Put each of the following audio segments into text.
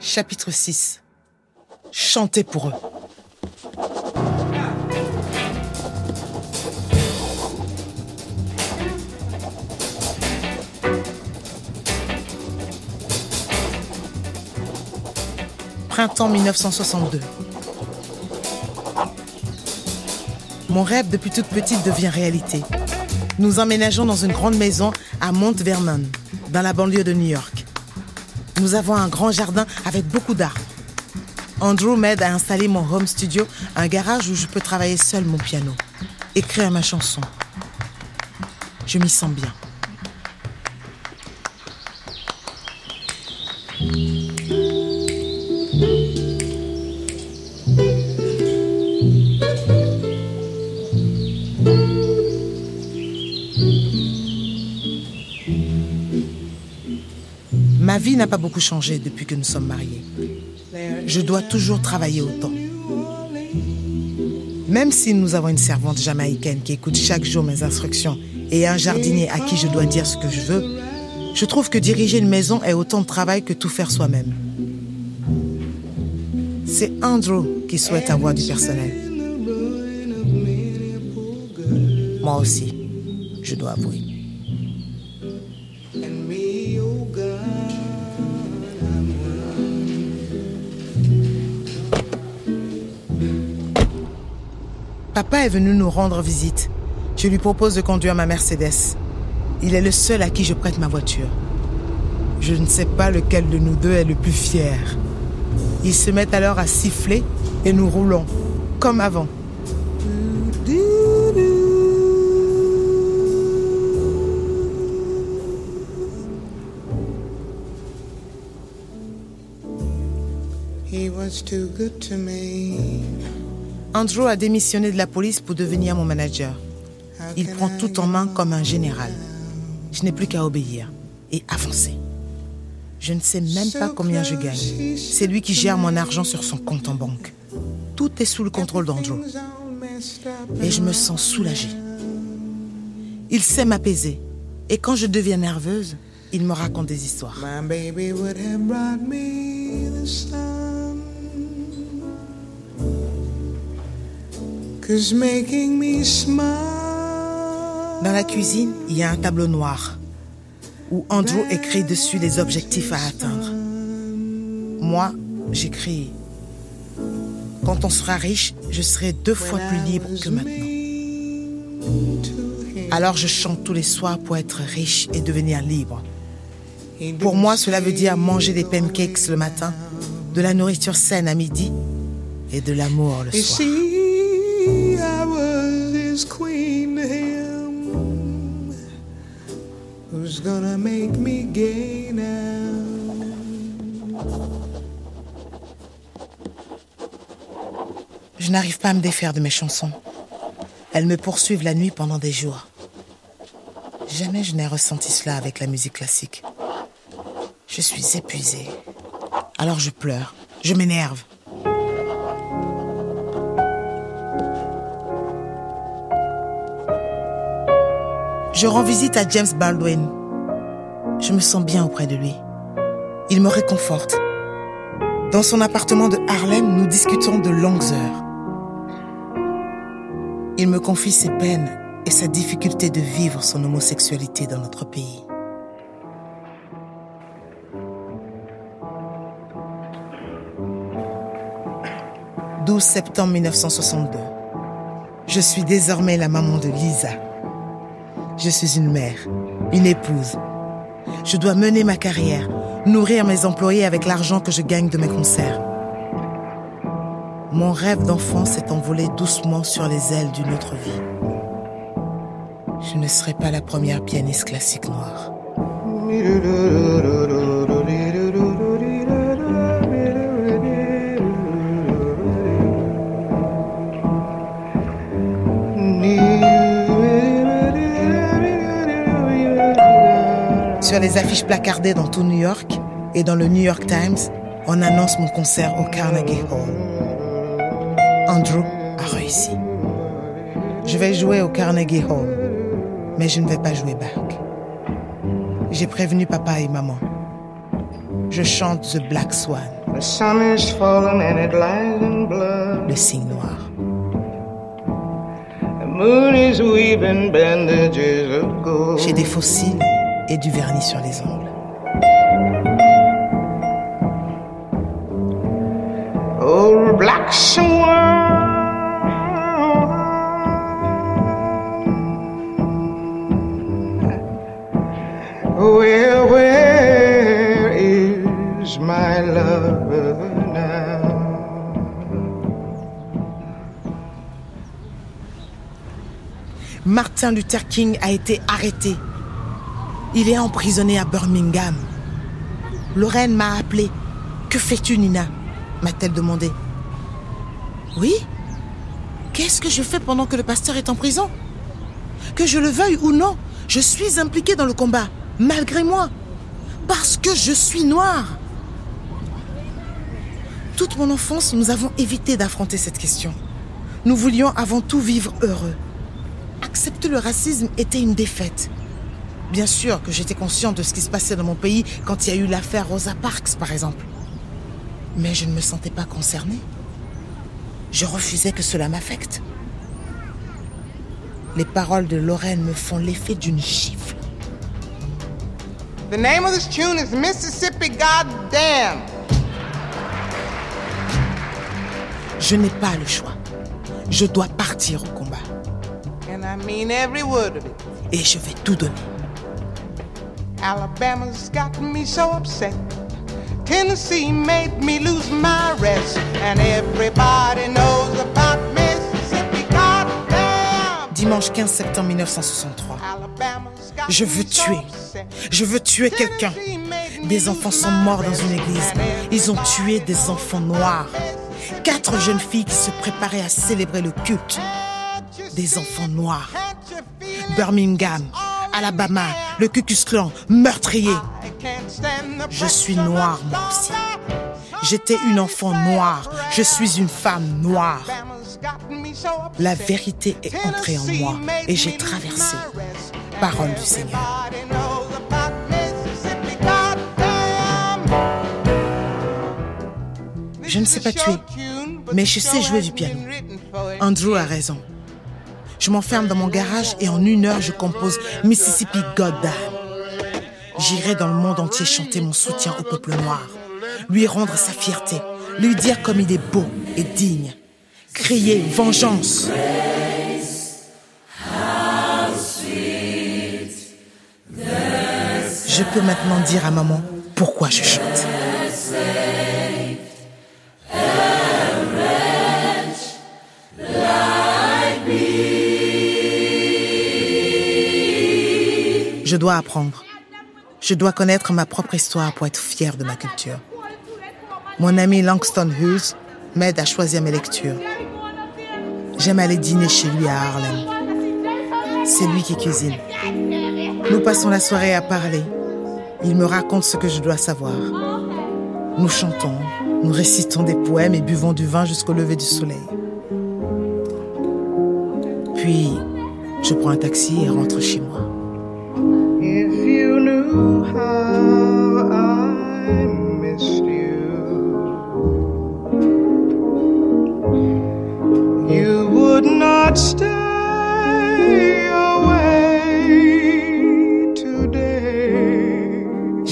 Chapitre 6 Chantez pour eux. Printemps 1962. Mon rêve depuis toute petite devient réalité. Nous emménageons dans une grande maison à Mount Vernon, dans la banlieue de New York. Nous avons un grand jardin avec beaucoup d'arbres. Andrew m'aide à installer mon home studio, un garage où je peux travailler seul mon piano, écrire ma chanson. Je m'y sens bien. Ma vie n'a pas beaucoup changé depuis que nous sommes mariés. Je dois toujours travailler autant. Même si nous avons une servante jamaïcaine qui écoute chaque jour mes instructions et un jardinier à qui je dois dire ce que je veux, je trouve que diriger une maison est autant de travail que tout faire soi-même. C'est Andrew qui souhaite avoir du personnel. Moi aussi, je dois avouer. Papa est venu nous rendre visite. Je lui propose de conduire ma Mercedes. Il est le seul à qui je prête ma voiture. Je ne sais pas lequel de nous deux est le plus fier. Il se met alors à siffler et nous roulons, comme avant. Andrew a démissionné de la police pour devenir mon manager. Il prend tout en main comme un général. Je n'ai plus qu'à obéir et avancer. Je ne sais même pas combien je gagne. C'est lui qui gère mon argent sur son compte en banque. Tout est sous le contrôle d'Andrew. Et je me sens soulagée. Il sait m'apaiser. Et quand je deviens nerveuse, il me raconte des histoires. Dans la cuisine, il y a un tableau noir où Andrew écrit dessus les objectifs à atteindre. Moi, j'écris Quand on sera riche, je serai deux fois plus libre que maintenant. Alors je chante tous les soirs pour être riche et devenir libre. Pour moi, cela veut dire manger des pancakes le matin, de la nourriture saine à midi et de l'amour le soir. Je n'arrive pas à me défaire de mes chansons. Elles me poursuivent la nuit pendant des jours. Jamais je n'ai ressenti cela avec la musique classique. Je suis épuisée. Alors je pleure, je m'énerve. Je rends visite à James Baldwin. Je me sens bien auprès de lui. Il me réconforte. Dans son appartement de Harlem, nous discutons de longues heures. Il me confie ses peines et sa difficulté de vivre son homosexualité dans notre pays. « 12 septembre 1962. Je suis désormais la maman de Lisa. Je suis une mère, une épouse. Je dois mener ma carrière, nourrir mes employés avec l'argent que je gagne de mes concerts. Mon rêve d'enfant s'est envolé doucement sur les ailes d'une autre vie. Je ne serai pas la première pianiste classique noire. Sur les affiches placardées dans tout New York et dans le New York Times, on annonce mon concert au Carnegie Hall. Andrew a réussi. Je vais jouer au Carnegie Hall, mais je ne vais pas jouer Bach. J'ai prévenu papa et maman. Je chante The Black Swan. Le signe noir. J'ai des fossiles et du vernis sur les ongles. Oh, black swan. Where, where is my love now? Martin Luther King a été arrêté. Il est emprisonné à Birmingham. Lorraine m'a appelé. Que fais-tu, Nina m'a-t-elle demandé. Oui? Qu'est-ce que je fais pendant que le pasteur est en prison? Que je le veuille ou non, je suis impliquée dans le combat, malgré moi, parce que je suis noire. Toute mon enfance, nous avons évité d'affronter cette question. Nous voulions avant tout vivre heureux. Accepter le racisme était une défaite. Bien sûr que j'étais consciente de ce qui se passait dans mon pays quand il y a eu l'affaire Rosa Parks, par exemple. Mais je ne me sentais pas concernée. Je refusais que cela m'affecte. Les paroles de Lorraine me font l'effet d'une gifle. The name of this tune is Mississippi Goddamn. Je n'ai pas le choix. Je dois partir au combat. And I mean every word of it. Et je vais tout donner. Alabama's got me so upset. Tennessee made me lose my rest. And everybody knows about Mississippi Goddamn. Dimanche 15 septembre 1963. Alabama's got Je veux tuer. Je veux tuer quelqu'un. Des enfants sont morts dans une église. Ils ont tué des enfants noirs. Quatre jeunes filles qui se préparaient à célébrer le culte. Des enfants noirs. Birmingham, Alabama, le Ku Klan, meurtrier. Je suis noire, moi aussi. J'étais une enfant noire. Je suis une femme noire. La vérité est entrée en moi et j'ai traversé. Parole du Seigneur. Je ne sais pas tuer, mais je sais jouer du piano. Andrew a raison. Je m'enferme dans mon garage et en une heure, je compose Mississippi Goddamn. J'irai dans le monde entier chanter mon soutien au peuple noir, lui rendre sa fierté, lui dire comme il est beau et digne, crier vengeance. Je peux maintenant dire à maman pourquoi je chante. Je dois apprendre. Je dois connaître ma propre histoire pour être fière de ma culture. Mon ami Langston Hughes m'aide à choisir mes lectures. J'aime aller dîner chez lui à Harlem. C'est lui qui cuisine. Nous passons la soirée à parler. Il me raconte ce que je dois savoir. Nous chantons, nous récitons des poèmes et buvons du vin jusqu'au lever du soleil. Puis, je prends un taxi et rentre chez moi.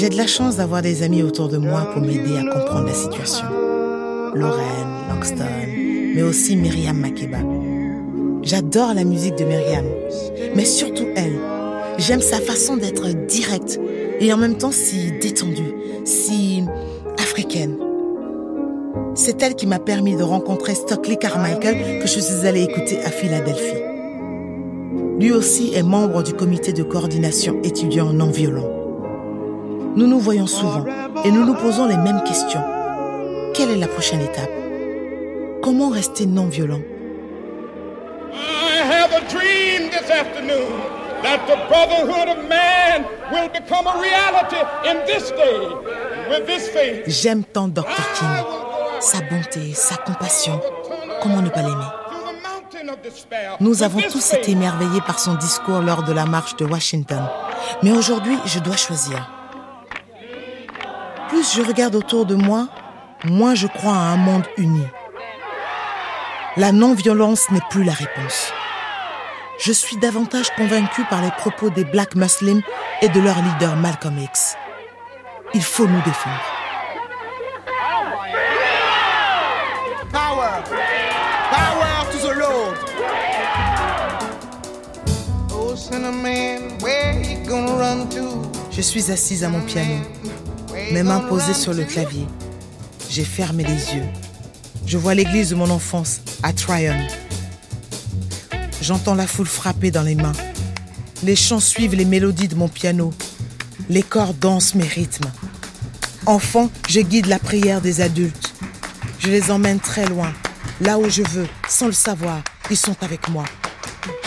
J'ai de la chance d'avoir des amis autour de moi pour m'aider à comprendre la situation. Lorraine, Langston, mais aussi Myriam Makeba. J'adore la musique de Myriam, mais surtout elle. J'aime sa façon d'être directe et en même temps si détendue, si africaine. C'est elle qui m'a permis de rencontrer Stockley Carmichael que je suis allée écouter à Philadelphie. Lui aussi est membre du comité de coordination étudiant non violent. Nous nous voyons souvent et nous nous posons les mêmes questions. Quelle est la prochaine étape? Comment rester non violent? I have a dream this afternoon that the brotherhood of man will become a reality in this day with this faith. J'aime tant Dr. King. Sa bonté, sa compassion. Comment ne pas l'aimer? Nous avons tous été émerveillés par son discours lors de la marche de Washington. Mais aujourd'hui, je dois choisir. Plus je regarde autour de moi, moins je crois à un monde uni. La non-violence n'est plus la réponse. Je suis davantage convaincu par les propos des Black Muslims et de leur leader Malcolm X. Il faut nous défendre. Power! Power to the Lord! Oh, Cinnamon, where you gonna run to? Je suis assise à mon piano, mes mains posées sur le clavier. J'ai fermé les yeux. Je vois l'église de mon enfance à Tryon. J'entends la foule frapper dans les mains. Les chants suivent les mélodies de mon piano. Les corps dansent mes rythmes. Enfant, je guide la prière des adultes. Je les emmène très loin, là où je veux, sans le savoir. Ils sont avec moi.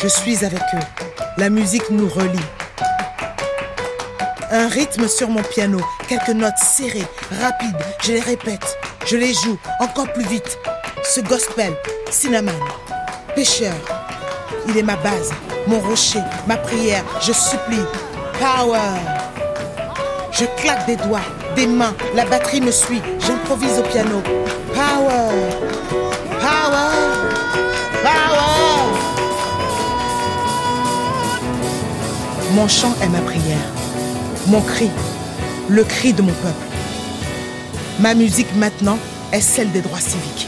Je suis avec eux. La musique nous relie. Un rythme sur mon piano, quelques notes serrées, rapides, je les répète, je les joue encore plus vite. Ce gospel, cinnamon, pêcheur, il est ma base, mon rocher, ma prière, je supplie. Power! Je claque des doigts, des mains, la batterie me suit, j'improvise au piano. Power! Power! Power! Mon chant est ma prière, mon cri, le cri de mon peuple. Ma musique maintenant est celle des droits civiques.